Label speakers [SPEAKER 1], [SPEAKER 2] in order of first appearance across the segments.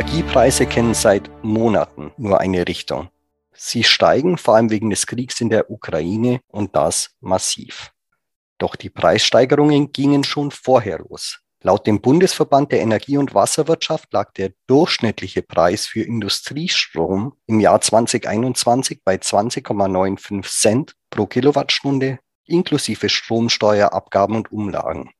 [SPEAKER 1] Energiepreise kennen seit Monaten nur eine Richtung. Sie steigen vor allem wegen des Kriegs in der Ukraine und das massiv. Doch die Preissteigerungen gingen schon vorher los. Laut dem Bundesverband der Energie- und Wasserwirtschaft lag der durchschnittliche Preis für Industriestrom im Jahr 2021 bei 20,95 Cent pro Kilowattstunde inklusive Stromsteuerabgaben und Umlagen.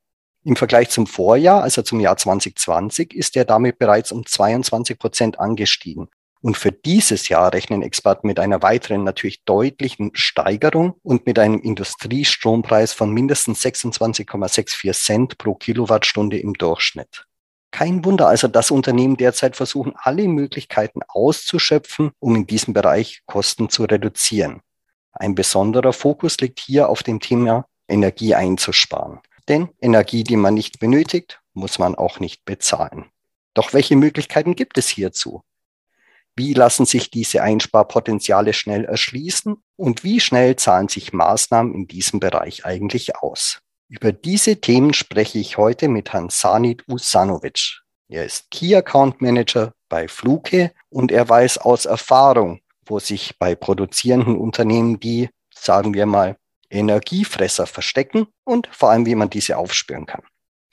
[SPEAKER 1] Im Vergleich zum Vorjahr, also zum Jahr 2020, ist er damit bereits um 22 Prozent angestiegen und für dieses Jahr rechnen Experten mit einer weiteren natürlich deutlichen Steigerung und mit einem Industriestrompreis von mindestens 26,64 Cent pro Kilowattstunde im Durchschnitt. Kein Wunder also, dass Unternehmen derzeit versuchen, alle Möglichkeiten auszuschöpfen, um in diesem Bereich Kosten zu reduzieren. Ein besonderer Fokus liegt hier auf dem Thema Energie einzusparen. Denn Energie, die man nicht benötigt, muss man auch nicht bezahlen. Doch welche Möglichkeiten gibt es hierzu? Wie lassen sich diese Einsparpotenziale schnell erschließen und wie schnell zahlen sich Maßnahmen in diesem Bereich eigentlich aus? Über diese Themen spreche ich heute mit Herrn Sanit Usanovic. Er ist Key Account Manager bei Fluke und er weiß aus Erfahrung, wo sich bei produzierenden Unternehmen die, sagen wir mal, Energiefresser verstecken und vor allem, wie man diese aufspüren kann.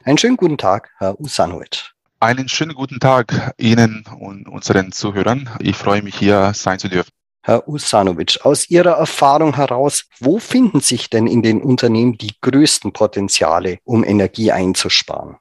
[SPEAKER 1] Einen schönen guten Tag, Herr Usanovic.
[SPEAKER 2] Einen schönen guten Tag Ihnen und unseren Zuhörern. Ich freue mich, hier sein zu dürfen.
[SPEAKER 1] Herr Usanovic, aus Ihrer Erfahrung heraus, wo finden sich denn in den Unternehmen die größten Potenziale, um Energie einzusparen?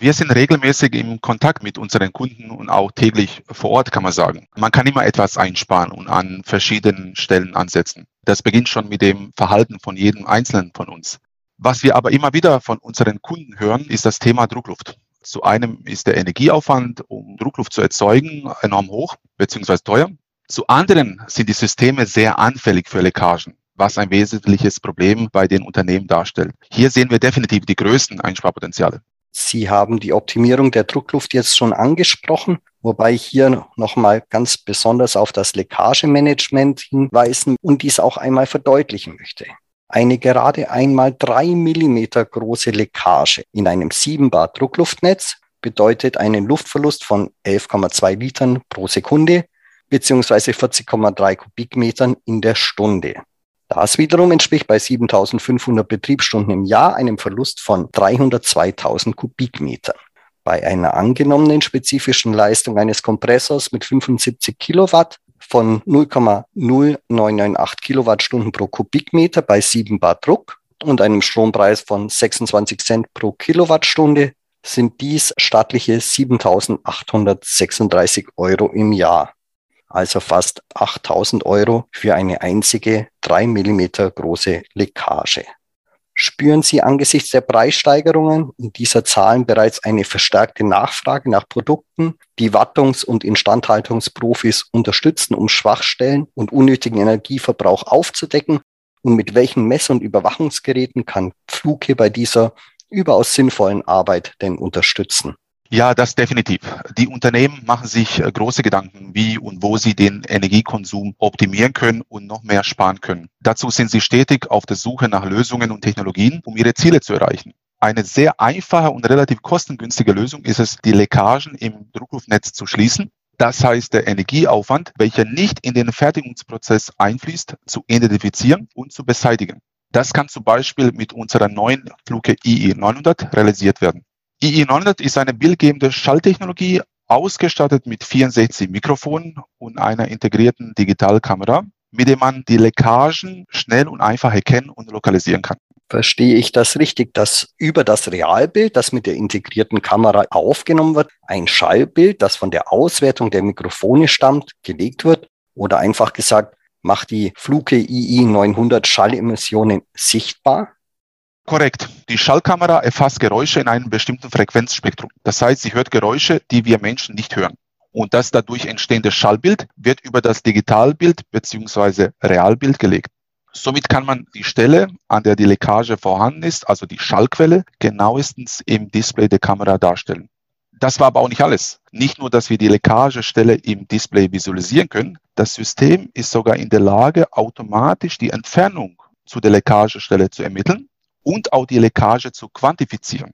[SPEAKER 2] Wir sind regelmäßig im Kontakt mit unseren Kunden und auch täglich vor Ort, kann man sagen. Man kann immer etwas einsparen und an verschiedenen Stellen ansetzen. Das beginnt schon mit dem Verhalten von jedem Einzelnen von uns. Was wir aber immer wieder von unseren Kunden hören, ist das Thema Druckluft. Zu einem ist der Energieaufwand, um Druckluft zu erzeugen, enorm hoch bzw. teuer. Zu anderen sind die Systeme sehr anfällig für Leckagen, was ein wesentliches Problem bei den Unternehmen darstellt. Hier sehen wir definitiv die größten Einsparpotenziale.
[SPEAKER 1] Sie haben die Optimierung der Druckluft jetzt schon angesprochen, wobei ich hier nochmal ganz besonders auf das Leckagemanagement hinweisen und dies auch einmal verdeutlichen möchte. Eine gerade einmal drei Millimeter große Leckage in einem 7 Bar Druckluftnetz bedeutet einen Luftverlust von 11,2 Litern pro Sekunde beziehungsweise 40,3 Kubikmetern in der Stunde. Das wiederum entspricht bei 7500 Betriebsstunden im Jahr einem Verlust von 302.000 Kubikmetern. Bei einer angenommenen spezifischen Leistung eines Kompressors mit 75 Kilowatt von 0,0998 Kilowattstunden pro Kubikmeter bei 7 Bar Druck und einem Strompreis von 26 Cent pro Kilowattstunde sind dies stattliche 7.836 Euro im Jahr. Also fast 8.000 Euro für eine einzige 3 Millimeter große Leckage spüren Sie angesichts der Preissteigerungen und dieser Zahlen bereits eine verstärkte Nachfrage nach Produkten, die Wartungs- und Instandhaltungsprofis unterstützen, um Schwachstellen und unnötigen Energieverbrauch aufzudecken? Und mit welchen Mess- und Überwachungsgeräten kann Fluke bei dieser überaus sinnvollen Arbeit denn unterstützen?
[SPEAKER 2] Ja, das definitiv. Die Unternehmen machen sich äh, große Gedanken, wie und wo sie den Energiekonsum optimieren können und noch mehr sparen können. Dazu sind sie stetig auf der Suche nach Lösungen und Technologien, um ihre Ziele zu erreichen. Eine sehr einfache und relativ kostengünstige Lösung ist es, die Leckagen im Druckluftnetz zu schließen. Das heißt, der Energieaufwand, welcher nicht in den Fertigungsprozess einfließt, zu identifizieren und zu beseitigen. Das kann zum Beispiel mit unserer neuen Fluke IE 900 realisiert werden. II900 ist eine bildgebende Schalltechnologie, ausgestattet mit 64 Mikrofonen und einer integrierten Digitalkamera, mit dem man die Leckagen schnell und einfach erkennen und lokalisieren kann.
[SPEAKER 1] Verstehe ich das richtig, dass über das Realbild, das mit der integrierten Kamera aufgenommen wird, ein Schallbild, das von der Auswertung der Mikrofone stammt, gelegt wird? Oder einfach gesagt, macht die Fluke II 900 Schallemissionen sichtbar?
[SPEAKER 2] Korrekt. Die Schallkamera erfasst Geräusche in einem bestimmten Frequenzspektrum. Das heißt, sie hört Geräusche, die wir Menschen nicht hören. Und das dadurch entstehende Schallbild wird über das Digitalbild bzw. Realbild gelegt. Somit kann man die Stelle, an der die Leckage vorhanden ist, also die Schallquelle, genauestens im Display der Kamera darstellen. Das war aber auch nicht alles. Nicht nur, dass wir die Leckagestelle im Display visualisieren können, das System ist sogar in der Lage, automatisch die Entfernung zu der Leckagestelle zu ermitteln und auch die Leckage zu quantifizieren.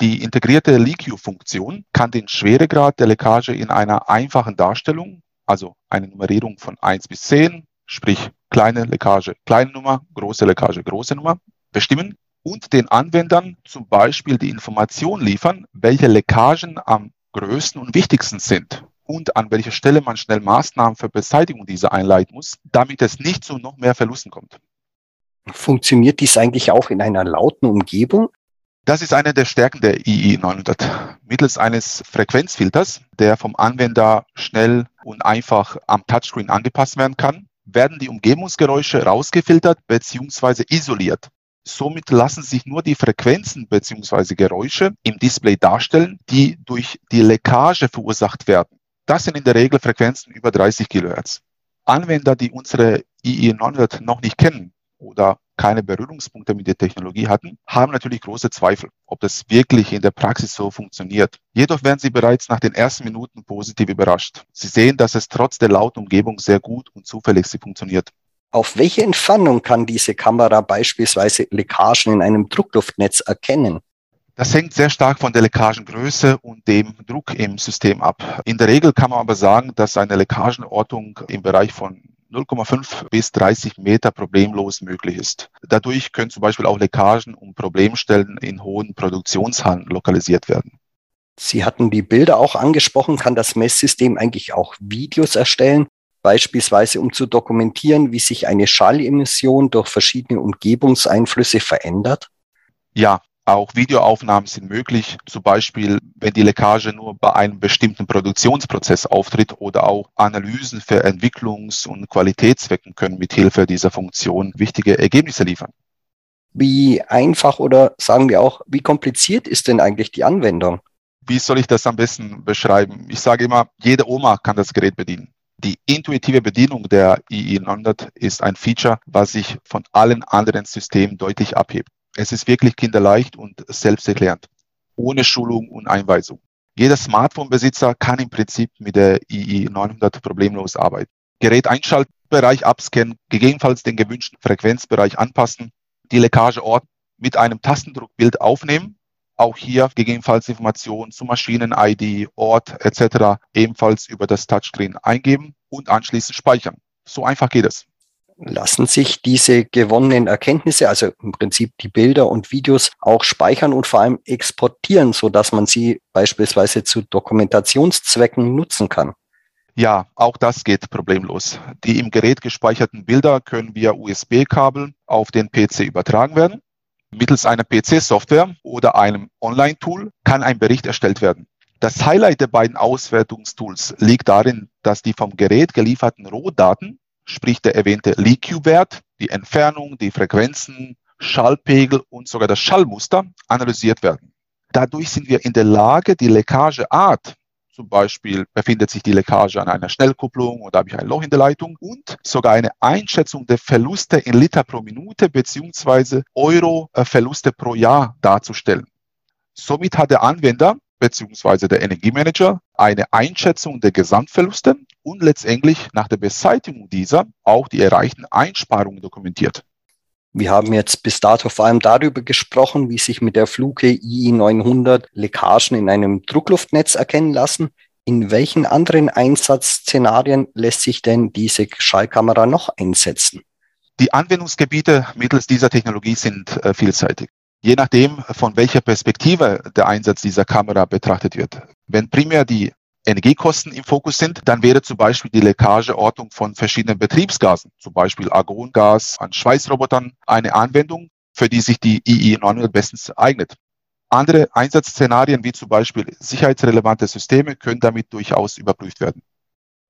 [SPEAKER 2] Die integrierte LeakView-Funktion kann den Schweregrad der Leckage in einer einfachen Darstellung, also eine Nummerierung von 1 bis 10, sprich kleine Leckage, kleine Nummer, große Leckage, große Nummer, bestimmen und den Anwendern zum Beispiel die Information liefern, welche Leckagen am größten und wichtigsten sind und an welcher Stelle man schnell Maßnahmen für Beseitigung dieser einleiten muss, damit es nicht zu noch mehr Verlusten kommt.
[SPEAKER 1] Funktioniert dies eigentlich auch in einer lauten Umgebung?
[SPEAKER 2] Das ist eine der Stärken der II 900. Mittels eines Frequenzfilters, der vom Anwender schnell und einfach am Touchscreen angepasst werden kann, werden die Umgebungsgeräusche rausgefiltert bzw. isoliert. Somit lassen sich nur die Frequenzen bzw. Geräusche im Display darstellen, die durch die Leckage verursacht werden. Das sind in der Regel Frequenzen über 30 Kilohertz. Anwender, die unsere II 900 noch nicht kennen oder keine Berührungspunkte mit der Technologie hatten, haben natürlich große Zweifel, ob das wirklich in der Praxis so funktioniert. Jedoch werden sie bereits nach den ersten Minuten positiv überrascht. Sie sehen, dass es trotz der lauten Umgebung sehr gut und zuverlässig funktioniert.
[SPEAKER 1] Auf welche Entfernung kann diese Kamera beispielsweise Leckagen in einem Druckluftnetz erkennen?
[SPEAKER 2] Das hängt sehr stark von der Leckagengröße und dem Druck im System ab. In der Regel kann man aber sagen, dass eine Leckagenortung im Bereich von 0,5 bis 30 Meter problemlos möglich ist. Dadurch können zum Beispiel auch Leckagen und Problemstellen in hohen Produktionshallen lokalisiert werden.
[SPEAKER 1] Sie hatten die Bilder auch angesprochen. Kann das Messsystem eigentlich auch Videos erstellen, beispielsweise um zu dokumentieren, wie sich eine Schallemission durch verschiedene Umgebungseinflüsse verändert?
[SPEAKER 2] Ja, auch Videoaufnahmen sind möglich, zum Beispiel wenn die Leckage nur bei einem bestimmten Produktionsprozess auftritt oder auch Analysen für Entwicklungs- und Qualitätszwecken können mithilfe dieser Funktion wichtige Ergebnisse liefern.
[SPEAKER 1] Wie einfach oder sagen wir auch, wie kompliziert ist denn eigentlich die Anwendung?
[SPEAKER 2] Wie soll ich das am besten beschreiben? Ich sage immer, jede Oma kann das Gerät bedienen. Die intuitive Bedienung der II900 ist ein Feature, was sich von allen anderen Systemen deutlich abhebt. Es ist wirklich kinderleicht und selbsterklärend, ohne Schulung und Einweisung. Jeder Smartphone-Besitzer kann im Prinzip mit der II 900 problemlos arbeiten. Gerät einschalten, Bereich abscannen, gegebenenfalls den gewünschten Frequenzbereich anpassen, die Leckageort mit einem Tastendruckbild aufnehmen, auch hier gegebenenfalls Informationen zu Maschinen-ID, Ort etc. ebenfalls über das Touchscreen eingeben und anschließend speichern. So einfach geht es
[SPEAKER 1] lassen sich diese gewonnenen Erkenntnisse, also im Prinzip die Bilder und Videos, auch speichern und vor allem exportieren, so dass man sie beispielsweise zu Dokumentationszwecken nutzen kann.
[SPEAKER 2] Ja, auch das geht problemlos. Die im Gerät gespeicherten Bilder können via USB-Kabel auf den PC übertragen werden. Mittels einer PC-Software oder einem Online-Tool kann ein Bericht erstellt werden. Das Highlight der beiden Auswertungstools liegt darin, dass die vom Gerät gelieferten Rohdaten sprich der erwähnte LEQ-Wert, die Entfernung, die Frequenzen, Schallpegel und sogar das Schallmuster analysiert werden. Dadurch sind wir in der Lage, die Leckageart, zum Beispiel befindet sich die Leckage an einer Schnellkupplung oder habe ich ein Loch in der Leitung und sogar eine Einschätzung der Verluste in Liter pro Minute beziehungsweise Euro äh, Verluste pro Jahr darzustellen. Somit hat der Anwender beziehungsweise der Energiemanager eine Einschätzung der Gesamtverluste und letztendlich nach der Beseitigung dieser auch die erreichten Einsparungen dokumentiert.
[SPEAKER 1] Wir haben jetzt bis dato vor allem darüber gesprochen, wie sich mit der Fluke II900 Leckagen in einem Druckluftnetz erkennen lassen. In welchen anderen Einsatzszenarien lässt sich denn diese Schallkamera noch einsetzen?
[SPEAKER 2] Die Anwendungsgebiete mittels dieser Technologie sind äh, vielseitig je nachdem, von welcher Perspektive der Einsatz dieser Kamera betrachtet wird. Wenn primär die Energiekosten im Fokus sind, dann wäre zum Beispiel die Leckageortung von verschiedenen Betriebsgasen, zum Beispiel Argongas an Schweißrobotern, eine Anwendung, für die sich die II900 bestens eignet. Andere Einsatzszenarien wie zum Beispiel sicherheitsrelevante Systeme können damit durchaus überprüft werden.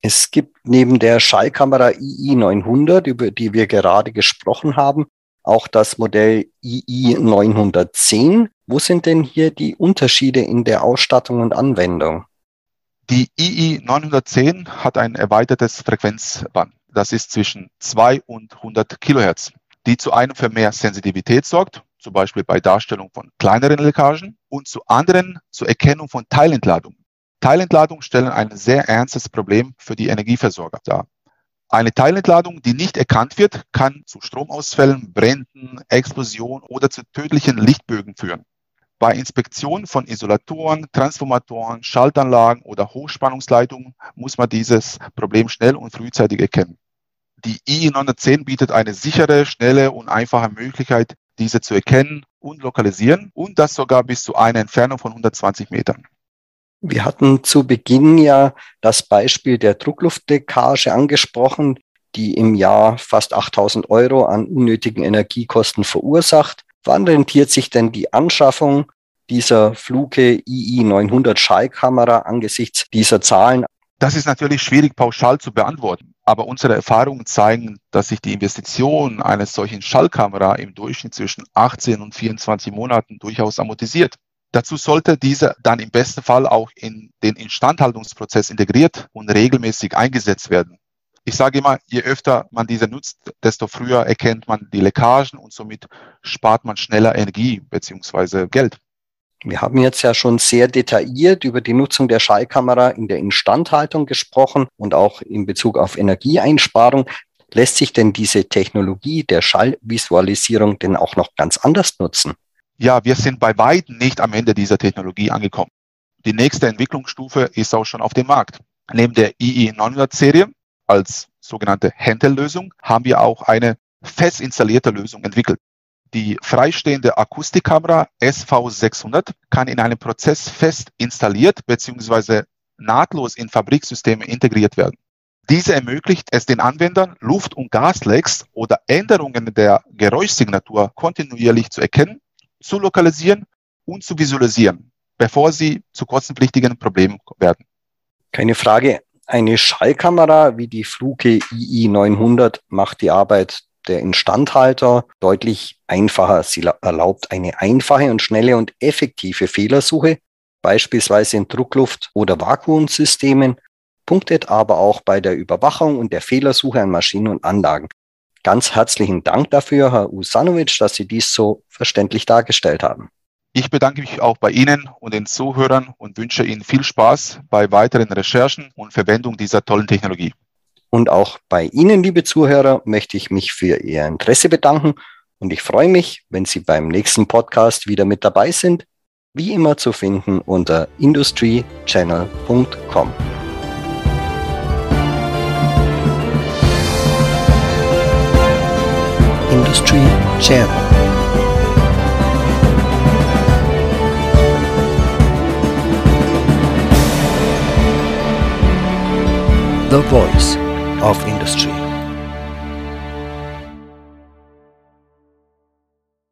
[SPEAKER 1] Es gibt neben der Schallkamera II900, über die wir gerade gesprochen haben, auch das Modell II 910. Wo sind denn hier die Unterschiede in der Ausstattung und Anwendung?
[SPEAKER 2] Die II 910 hat ein erweitertes Frequenzband. Das ist zwischen 2 und 100 Kilohertz, die zu einem für mehr Sensitivität sorgt, zum Beispiel bei Darstellung von kleineren Leckagen und zu anderen zur Erkennung von Teilentladungen. Teilentladungen stellen ein sehr ernstes Problem für die Energieversorger dar. Eine Teilentladung, die nicht erkannt wird, kann zu Stromausfällen, Bränden, Explosionen oder zu tödlichen Lichtbögen führen. Bei Inspektion von Isolatoren, Transformatoren, Schaltanlagen oder Hochspannungsleitungen muss man dieses Problem schnell und frühzeitig erkennen. Die II 910 bietet eine sichere, schnelle und einfache Möglichkeit, diese zu erkennen und lokalisieren und das sogar bis zu einer Entfernung von 120 Metern.
[SPEAKER 1] Wir hatten zu Beginn ja das Beispiel der Druckluftleckage angesprochen, die im Jahr fast 8000 Euro an unnötigen Energiekosten verursacht. Wann rentiert sich denn die Anschaffung dieser Fluke II 900 Schallkamera angesichts dieser Zahlen?
[SPEAKER 2] Das ist natürlich schwierig pauschal zu beantworten, aber unsere Erfahrungen zeigen, dass sich die Investition eines solchen Schallkamera im Durchschnitt zwischen 18 und 24 Monaten durchaus amortisiert. Dazu sollte diese dann im besten Fall auch in den Instandhaltungsprozess integriert und regelmäßig eingesetzt werden. Ich sage immer, je öfter man diese nutzt, desto früher erkennt man die Leckagen und somit spart man schneller Energie bzw. Geld.
[SPEAKER 1] Wir haben jetzt ja schon sehr detailliert über die Nutzung der Schallkamera in der Instandhaltung gesprochen und auch in Bezug auf Energieeinsparung. Lässt sich denn diese Technologie der Schallvisualisierung denn auch noch ganz anders nutzen?
[SPEAKER 2] Ja, wir sind bei weitem nicht am Ende dieser Technologie angekommen. Die nächste Entwicklungsstufe ist auch schon auf dem Markt. Neben der II900-Serie als sogenannte Handheld-Lösung haben wir auch eine fest installierte Lösung entwickelt. Die freistehende Akustikkamera SV600 kann in einem Prozess fest installiert bzw. nahtlos in Fabriksysteme integriert werden. Diese ermöglicht es den Anwendern, Luft- und Gaslecks oder Änderungen der Geräuschsignatur kontinuierlich zu erkennen zu lokalisieren und zu visualisieren, bevor sie zu kostenpflichtigen Problemen werden.
[SPEAKER 1] Keine Frage. Eine Schallkamera wie die Fluke II900 macht die Arbeit der Instandhalter deutlich einfacher. Sie erlaubt eine einfache und schnelle und effektive Fehlersuche, beispielsweise in Druckluft- oder Vakuumsystemen, punktet aber auch bei der Überwachung und der Fehlersuche an Maschinen und Anlagen. Ganz herzlichen Dank dafür, Herr Usanovic, dass Sie dies so verständlich dargestellt haben.
[SPEAKER 2] Ich bedanke mich auch bei Ihnen und den Zuhörern und wünsche Ihnen viel Spaß bei weiteren Recherchen und Verwendung dieser tollen Technologie.
[SPEAKER 1] Und auch bei Ihnen, liebe Zuhörer, möchte ich mich für Ihr Interesse bedanken und ich freue mich, wenn Sie beim nächsten Podcast wieder mit dabei sind, wie immer zu finden unter industrychannel.com. Industry Channel. The voice of industry.